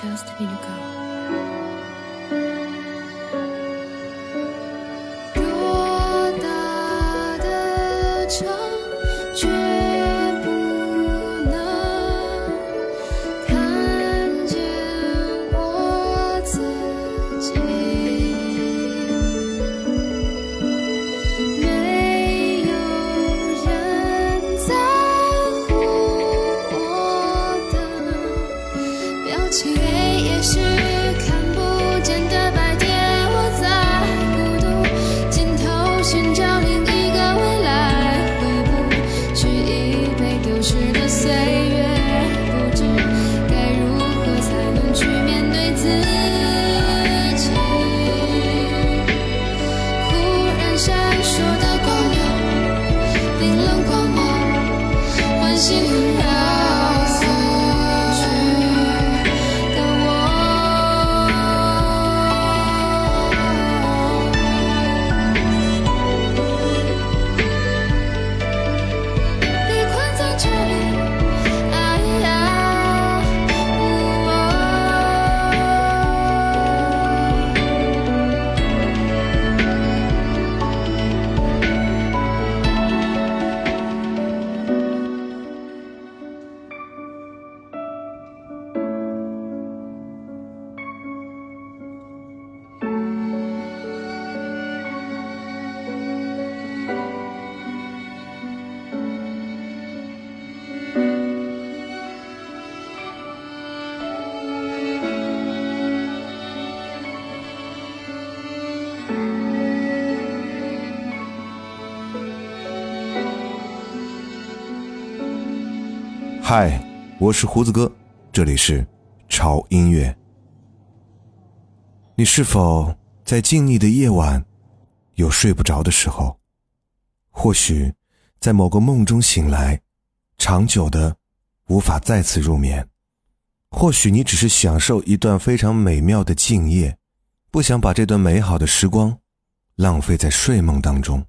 Just need to go. 我是胡子哥，这里是潮音乐。你是否在静谧的夜晚有睡不着的时候？或许在某个梦中醒来，长久的无法再次入眠。或许你只是享受一段非常美妙的静夜，不想把这段美好的时光浪费在睡梦当中。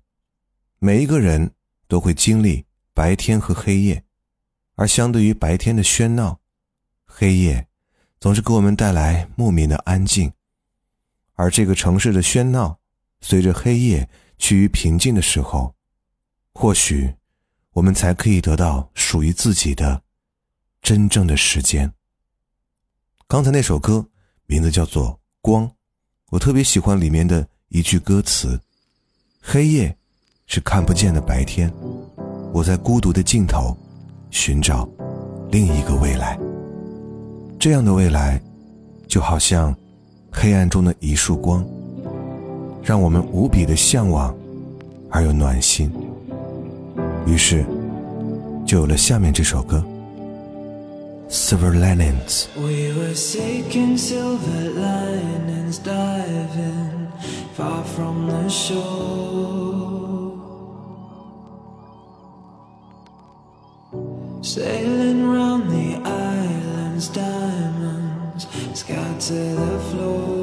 每一个人都会经历白天和黑夜。而相对于白天的喧闹，黑夜总是给我们带来莫名的安静。而这个城市的喧闹，随着黑夜趋于平静的时候，或许我们才可以得到属于自己的真正的时间。刚才那首歌名字叫做《光》，我特别喜欢里面的一句歌词：“黑夜是看不见的白天，我在孤独的尽头。”寻找另一个未来，这样的未来，就好像黑暗中的一束光，让我们无比的向往，而又暖心。于是，就有了下面这首歌《Silver Linings》。We were seeking silver linings, diving far from the shore. Sailing round the islands, diamonds scatter the floor.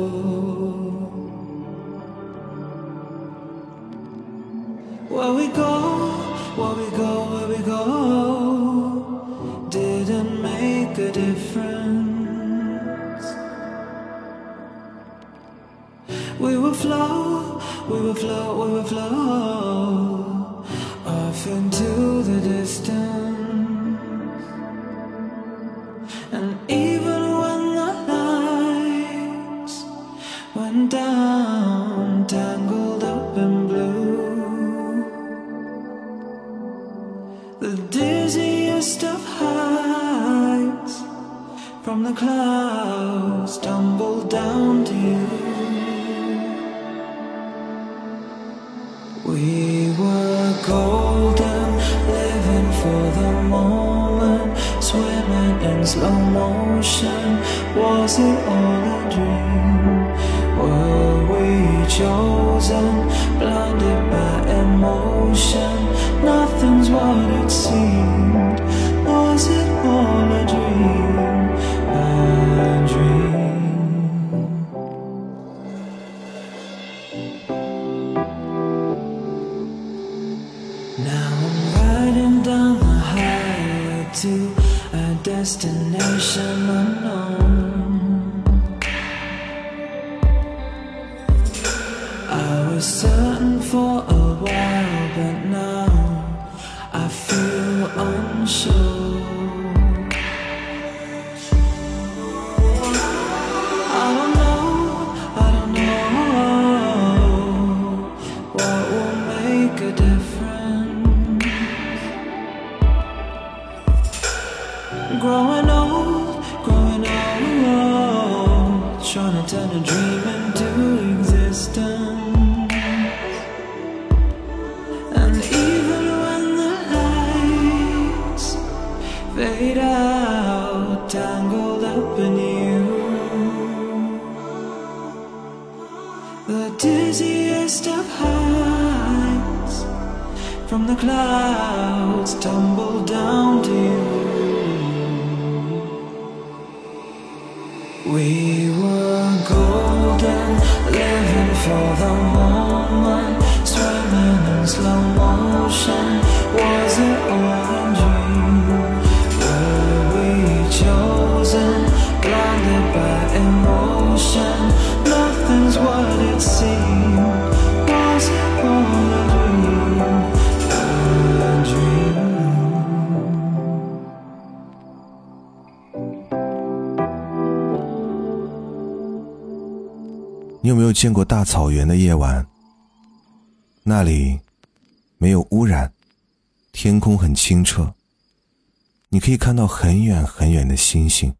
Clouds tumble down to you. We 没有见过大草原的夜晚？那里没有污染，天空很清澈，你可以看到很远很远的星星，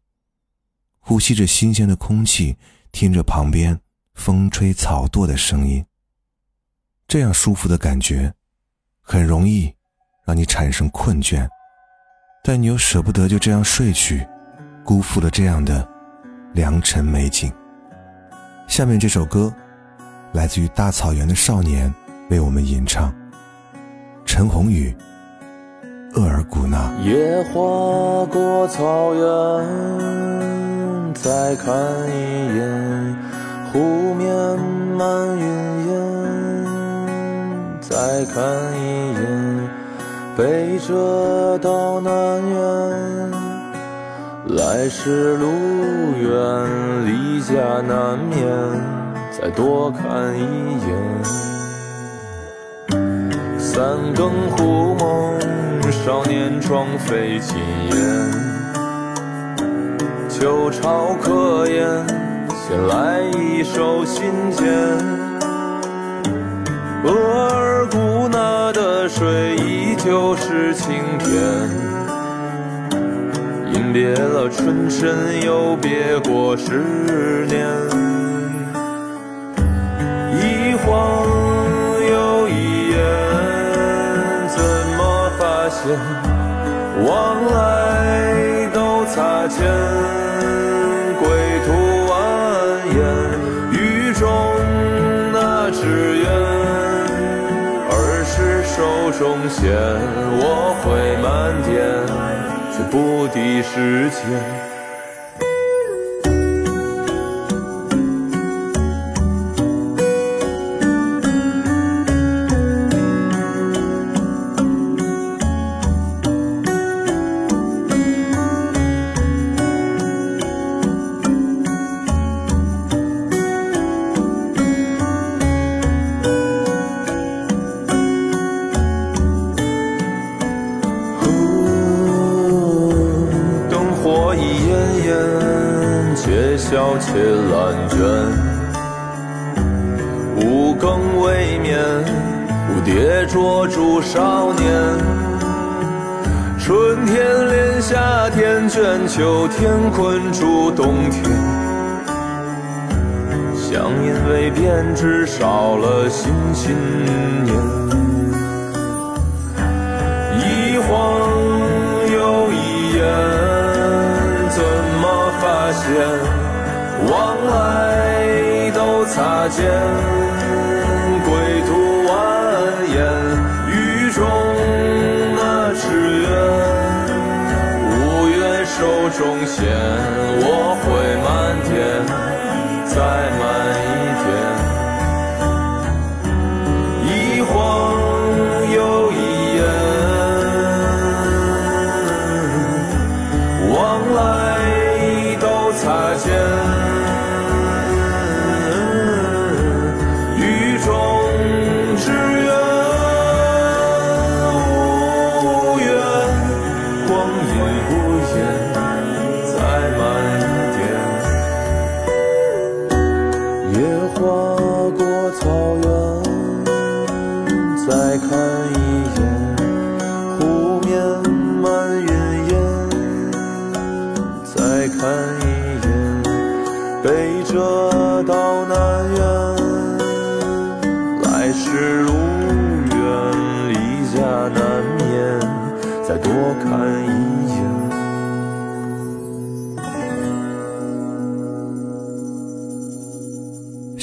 呼吸着新鲜的空气，听着旁边风吹草动的声音。这样舒服的感觉，很容易让你产生困倦，但你又舍不得就这样睡去，辜负了这样的良辰美景。下面这首歌，来自于大草原的少年为我们吟唱。陈鸿宇，《额尔古纳》。夜划过草原，再看一眼湖面漫云烟，再看一眼北辙到南辕。来时路远，离家难免，再多看一眼。三更忽梦，少年窗飞青烟。秋潮客言，先来一首信笺。额尔古纳的水依旧是清甜。别了春深，又别过十年。一晃又一眼，怎么发现往来都擦肩？归途蜿蜒，雨中那只愿，儿时手中线，我会漫天。却不敌时间。新年，一晃又一眼，怎么发现？往来都擦肩，归途蜿蜒，雨中那只愿，无缘手中线，我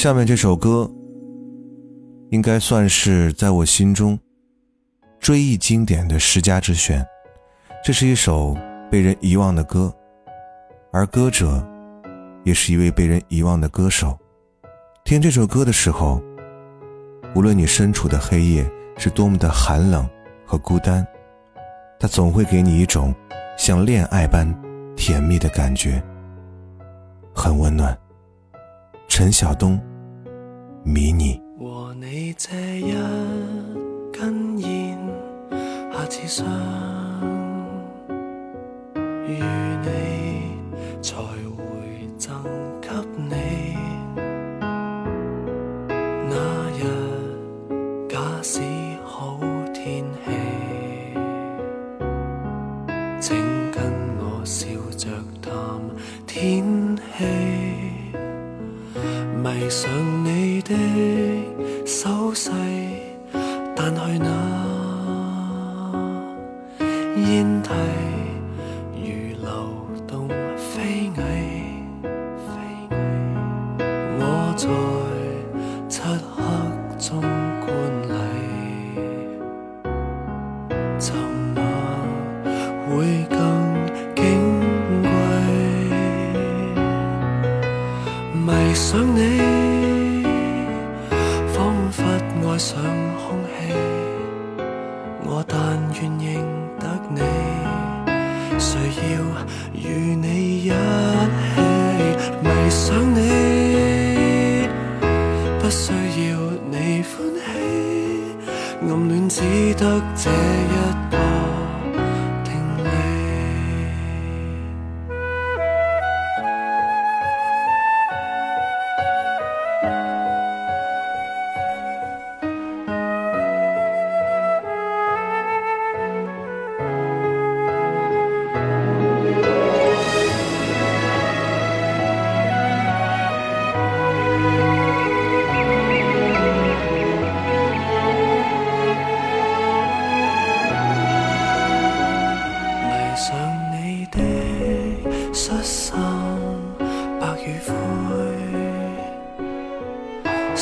下面这首歌，应该算是在我心中追忆经典的十佳之选。这是一首被人遗忘的歌，而歌者也是一位被人遗忘的歌手。听这首歌的时候，无论你身处的黑夜是多么的寒冷和孤单，它总会给你一种像恋爱般甜蜜的感觉，很温暖。陈晓东，迷你。和你这一根烟，下次相遇你，从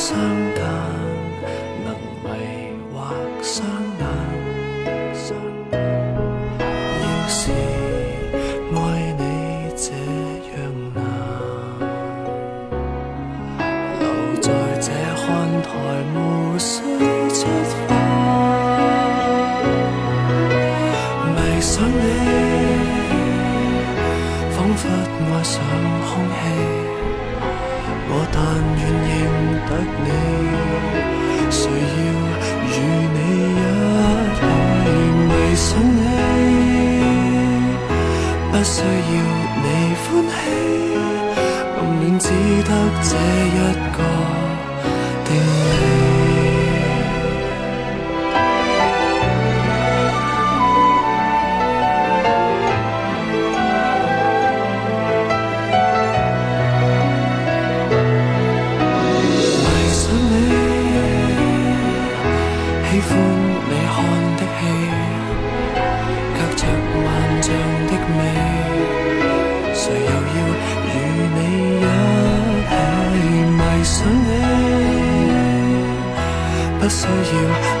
想到不需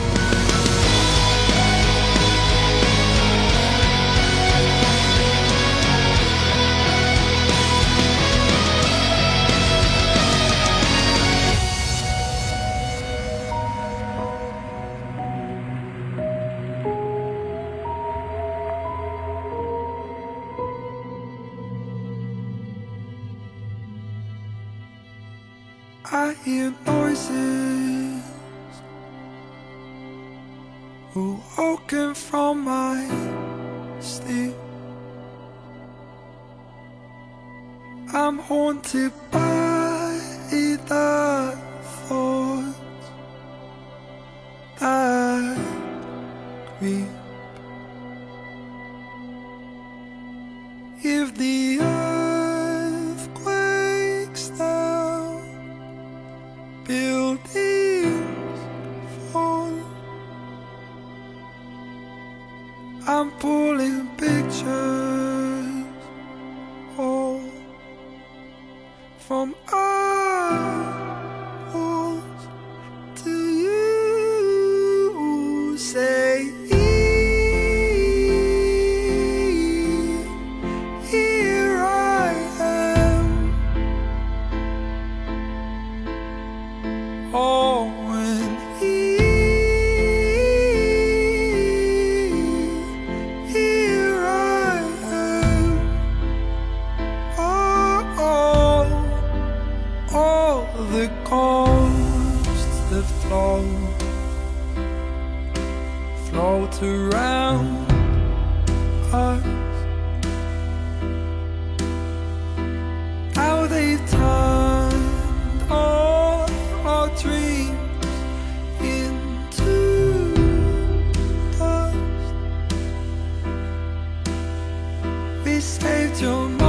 If the saved your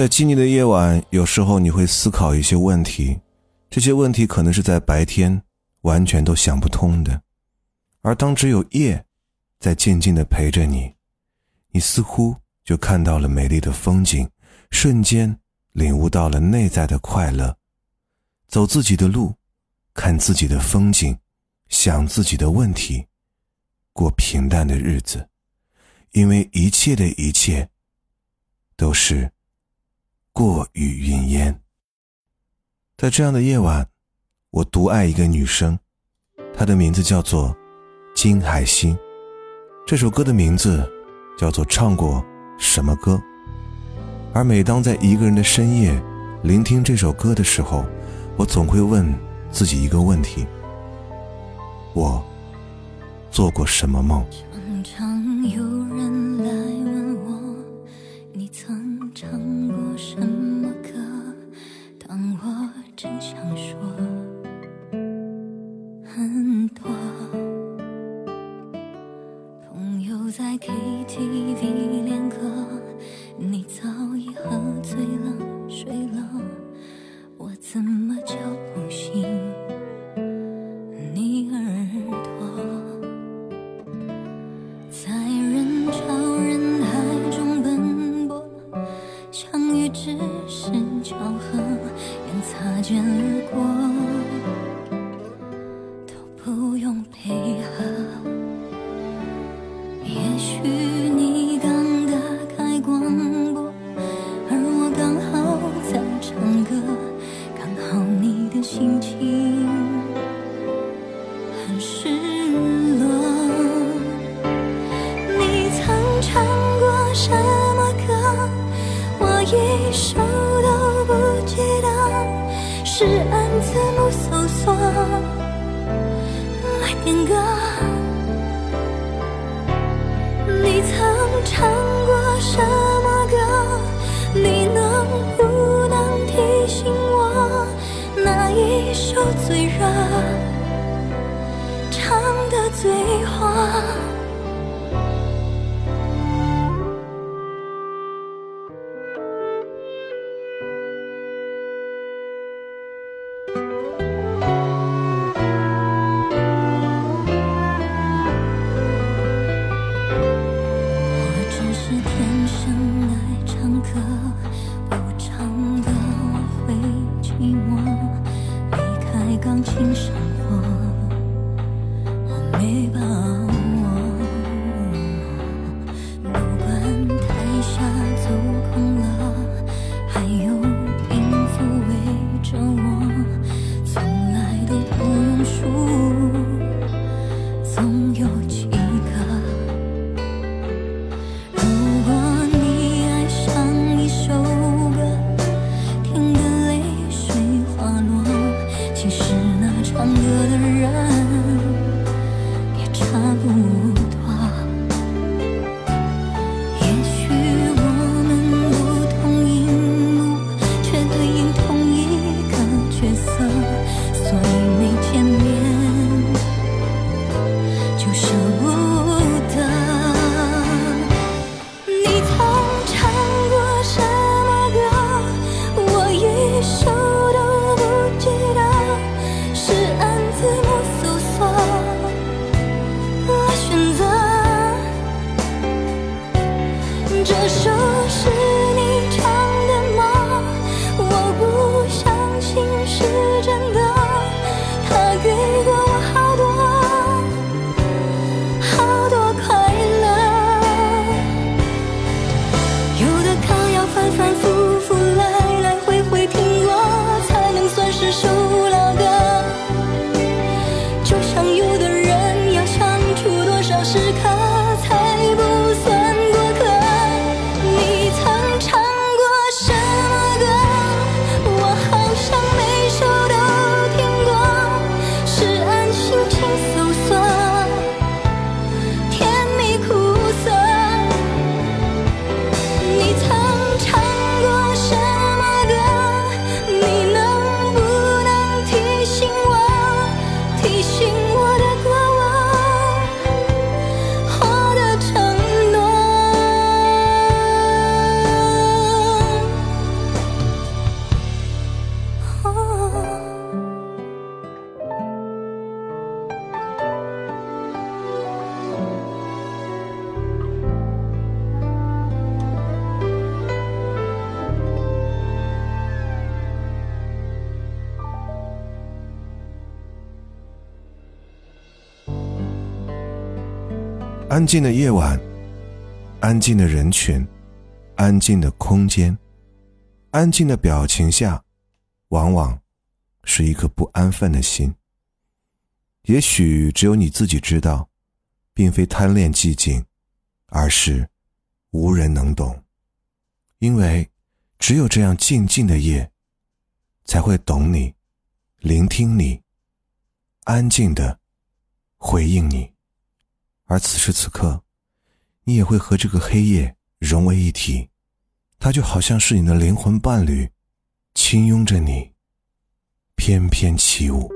在静谧的夜晚，有时候你会思考一些问题，这些问题可能是在白天完全都想不通的，而当只有夜在静静的陪着你，你似乎就看到了美丽的风景，瞬间领悟到了内在的快乐。走自己的路，看自己的风景，想自己的问题，过平淡的日子，因为一切的一切都是。过雨云烟。在这样的夜晚，我独爱一个女生，她的名字叫做金海心。这首歌的名字叫做《唱过什么歌》。而每当在一个人的深夜聆听这首歌的时候，我总会问自己一个问题：我做过什么梦？连擦肩而过。情深安静的夜晚安静的人群安静的空间安静的表情下往往是一颗不安分的心。也许只有你自己知道并非贪恋寂静而是无人能懂。因为只有这样静静的夜才会懂你聆听你安静的回应你。而此时此刻，你也会和这个黑夜融为一体，它就好像是你的灵魂伴侣，轻拥着你，翩翩起舞。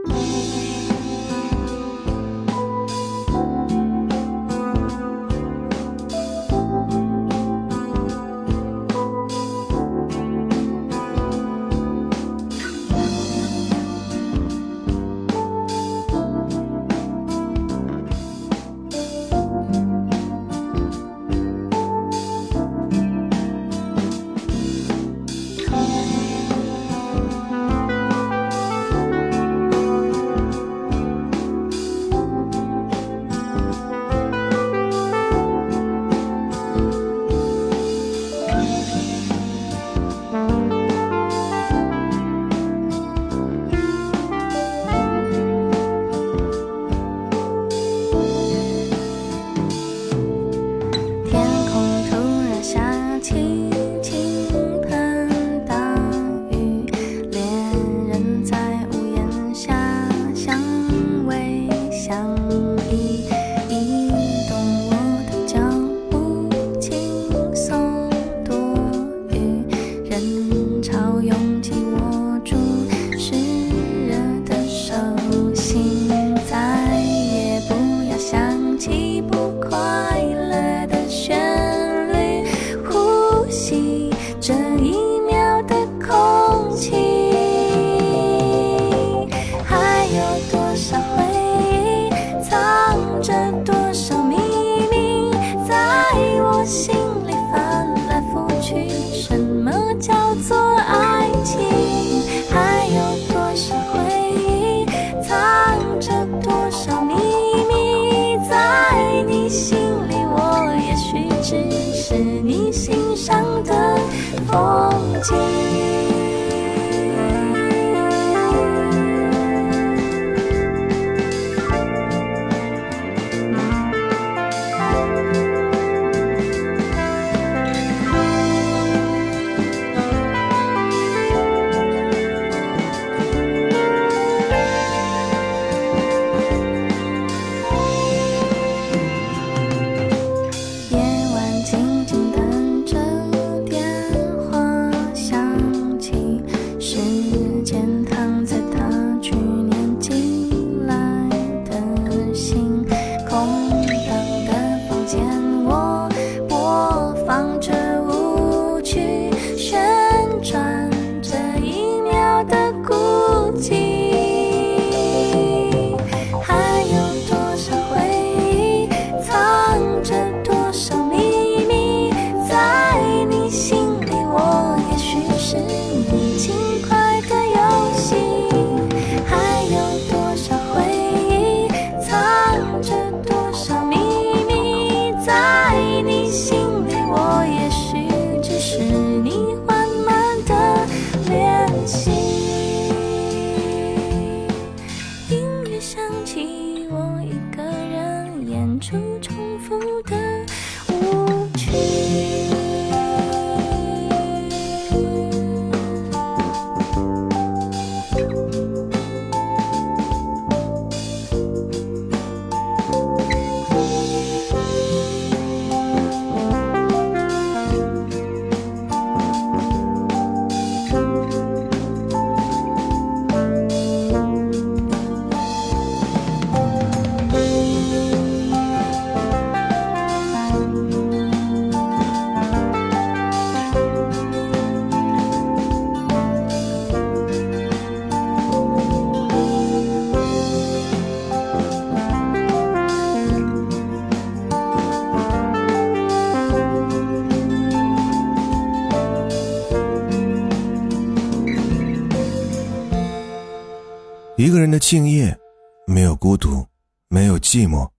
人的敬业没有孤独没有寂寞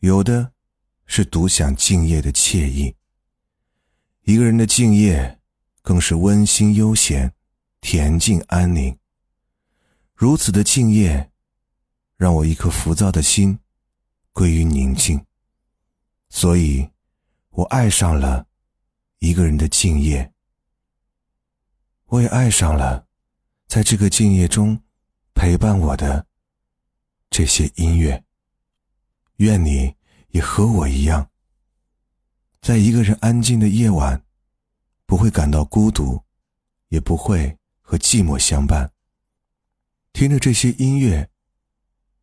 有的是独享敬业的惬意。一个人的敬业更是温馨悠闲恬静安宁。如此的敬业让我一颗浮躁的心归于宁静。所以我爱上了一个人的敬业。我也爱上了在这个敬业中陪伴我的这些音乐。愿你也和我一样，在一个人安静的夜晚，不会感到孤独，也不会和寂寞相伴。听着这些音乐，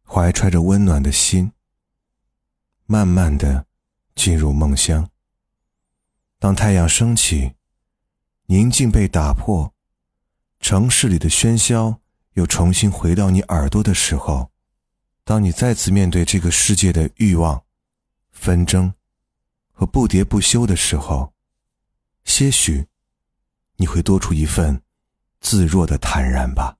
怀揣着温暖的心，慢慢的进入梦乡。当太阳升起，宁静被打破，城市里的喧嚣又重新回到你耳朵的时候。当你再次面对这个世界的欲望、纷争和不迭不休的时候，些许你会多出一份自若的坦然吧。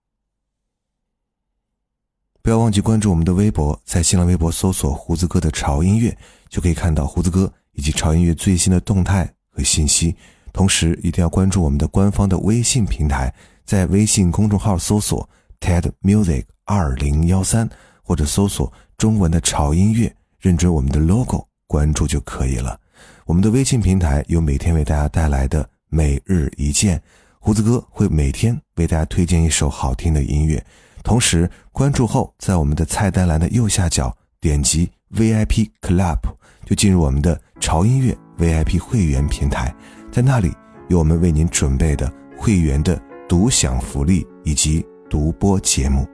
不要忘记关注我们的微博，在新浪微博搜索“胡子哥的潮音乐”，就可以看到胡子哥以及潮音乐最新的动态和信息。同时，一定要关注我们的官方的微信平台，在微信公众号搜索 “TED Music 二零幺三”。或者搜索中文的潮音乐，认准我们的 logo，关注就可以了。我们的微信平台有每天为大家带来的每日一见，胡子哥会每天为大家推荐一首好听的音乐。同时关注后，在我们的菜单栏的右下角点击 VIP Club，就进入我们的潮音乐 VIP 会员平台，在那里有我们为您准备的会员的独享福利以及独播节目。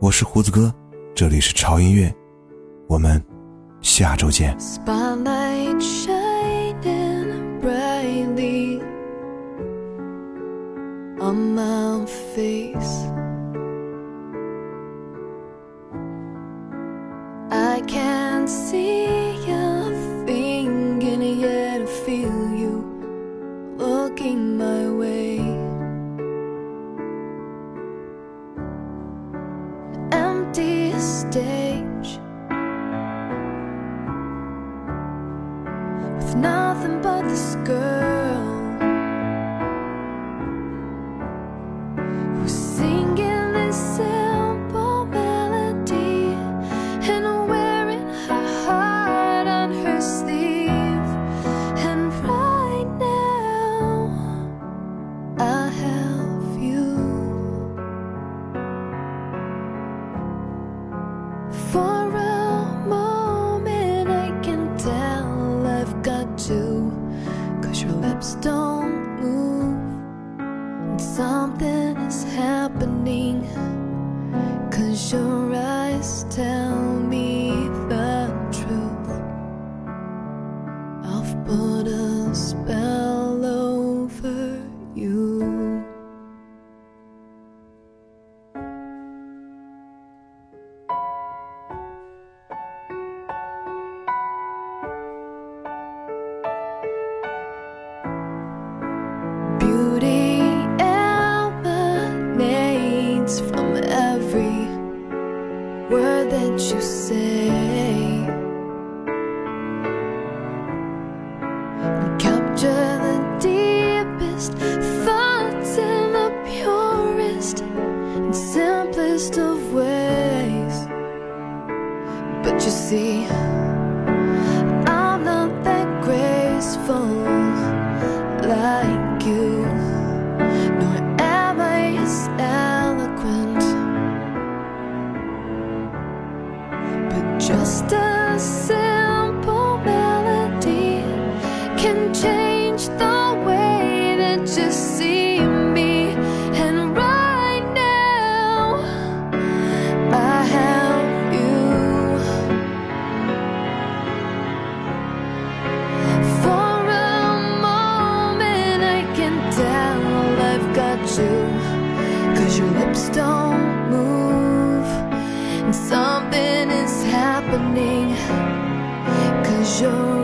我是胡子哥这里是潮音乐。我们下周见。Lips don't move, and something is happening. Cause your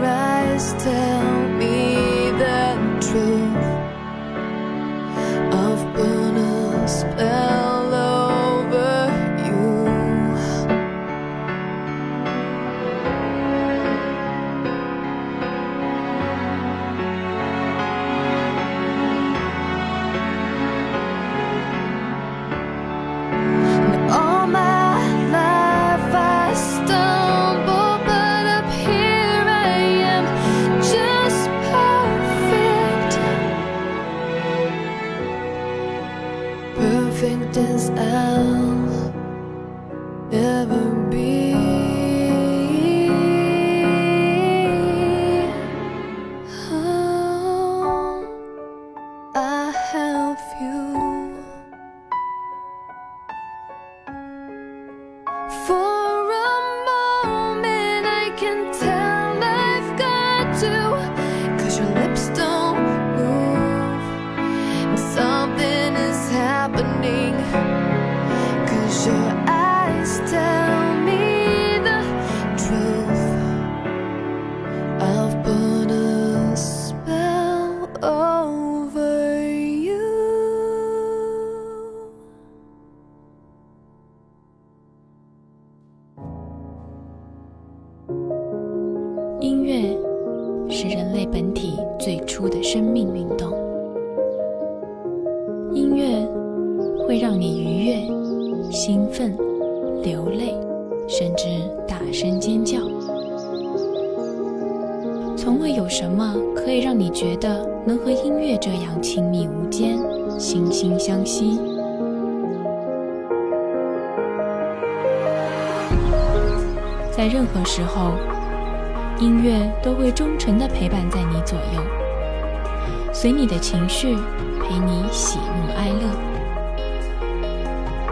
情绪陪你喜怒哀乐，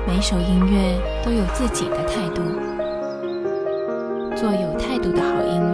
每首音乐都有自己的态度，做有态度的好音乐。